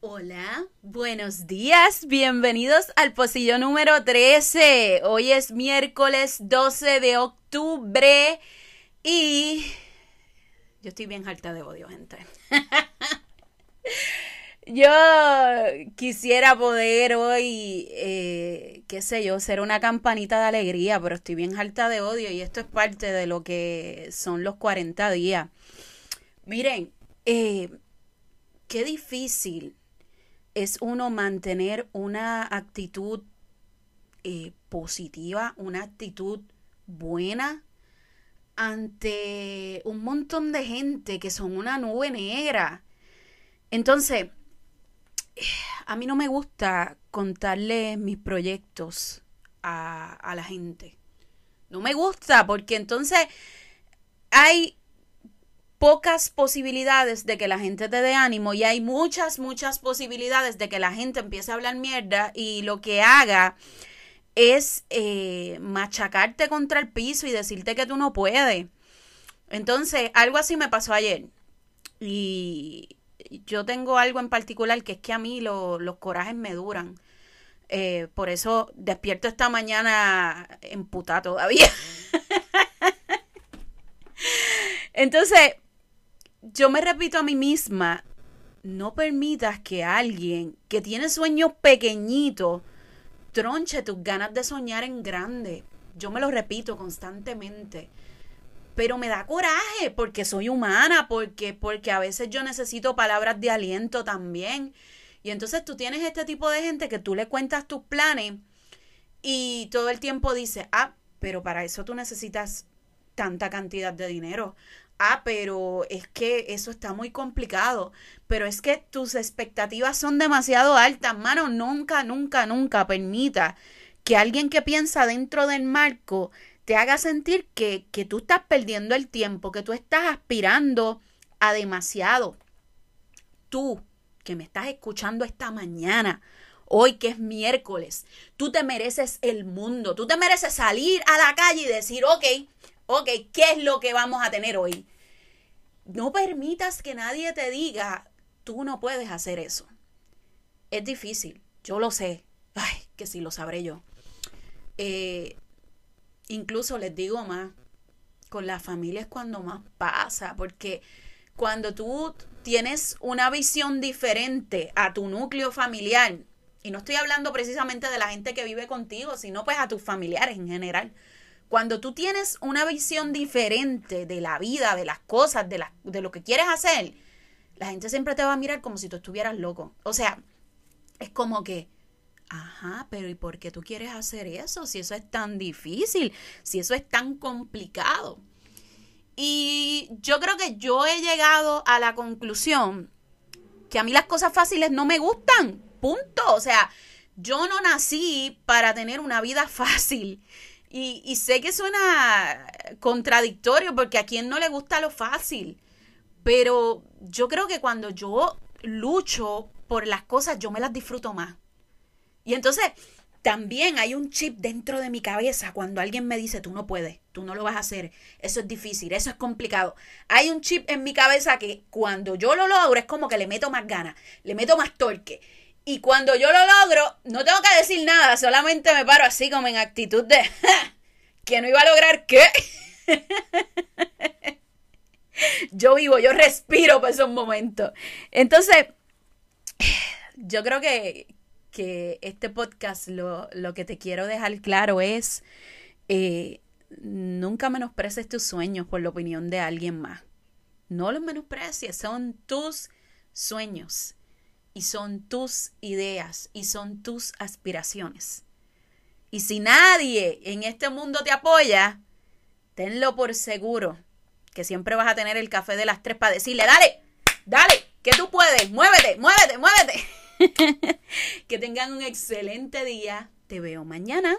Hola, buenos días, bienvenidos al pocillo número 13. Hoy es miércoles 12 de octubre y yo estoy bien harta de odio, gente. yo quisiera poder hoy, eh, qué sé yo, ser una campanita de alegría, pero estoy bien harta de odio y esto es parte de lo que son los 40 días. Miren, eh, qué difícil es uno mantener una actitud eh, positiva, una actitud buena ante un montón de gente que son una nube negra. Entonces, a mí no me gusta contarle mis proyectos a, la gente. No me gusta porque entonces hay pocas posibilidades de que la gente te dé ánimo y hay muchas, muchas posibilidades de que la gente empiece a hablar mierda y lo que haga es eh, machacarte contra el piso y decirte que tú no puedes. Entonces, algo así me pasó ayer. Y yo tengo algo en particular que es que a mí los corajes me duran. Eh, por eso despierto esta mañana emputada todavía. Entonces, yo me repito a mí misma, no permitas que alguien que tiene sueños pequeñitos tronche tus ganas de soñar en grande. Yo me lo repito constantemente. Pero me da coraje porque soy humana, porque, porque a veces yo necesito palabras de aliento también. Y entonces tú tienes este tipo de gente que tú le cuentas tus planes y todo el tiempo dice, ah, pero para eso tú necesitas tanta cantidad de dinero. Ah, pero es que eso está muy complicado, pero es que tus expectativas son demasiado altas, mano, nunca, nunca, nunca permita que alguien que piensa dentro del marco te haga sentir que, que tú estás perdiendo el tiempo, que tú estás aspirando a demasiado. Tú, que me estás escuchando esta mañana, hoy que es miércoles, tú te mereces el mundo, tú te mereces salir a la calle y decir, ok, ok, ¿qué es lo que vamos a tener hoy? No permitas que nadie te diga, tú no puedes hacer eso. Es difícil, yo lo sé. Ay, que sí lo sabré yo. Eh, incluso les digo más, con la familia es cuando más pasa, porque cuando tú tienes una visión diferente a tu núcleo familiar, y no estoy hablando precisamente de la gente que vive contigo, sino pues a tus familiares en general, cuando tú tienes una visión diferente de la vida, de las cosas, de, de lo que quieres hacer, la gente siempre te va a mirar como si tú estuvieras loco. O sea, es como que, ajá, pero ¿y por qué tú quieres hacer eso? Si eso es tan difícil, si eso es tan complicado. Y yo creo que yo he llegado a la conclusión que a mí las cosas fáciles no me gustan. Punto. O sea, yo no nací para tener una vida fácil. Y, sé que suena contradictorio porque a quien no le gusta lo fácil, pero yo creo que cuando yo lucho por las cosas, yo me las disfruto más. Y entonces también hay un chip dentro de mi cabeza cuando alguien me dice, tú no puedes, tú no lo vas a hacer, eso es difícil, eso es complicado. Hay un chip en mi cabeza que cuando yo lo logro es como que le meto más ganas, le meto más torque. Y cuando yo lo logro, no tengo que decir nada, solamente me paro así como en actitud de que no iba a lograr qué. yo vivo, yo respiro por esos momentos. Entonces, yo creo que, que este podcast lo, que te quiero dejar claro es, eh, nunca menosprecies tus sueños por la opinión de alguien más. No los menosprecies, son tus sueños y son tus ideas y son tus aspiraciones. Y si nadie en este mundo te apoya, tenlo por seguro que siempre vas a tener el café de las tres para decirle, dale, dale, que tú puedes, muévete, muévete, muévete. que tengan un excelente día. Te veo mañana.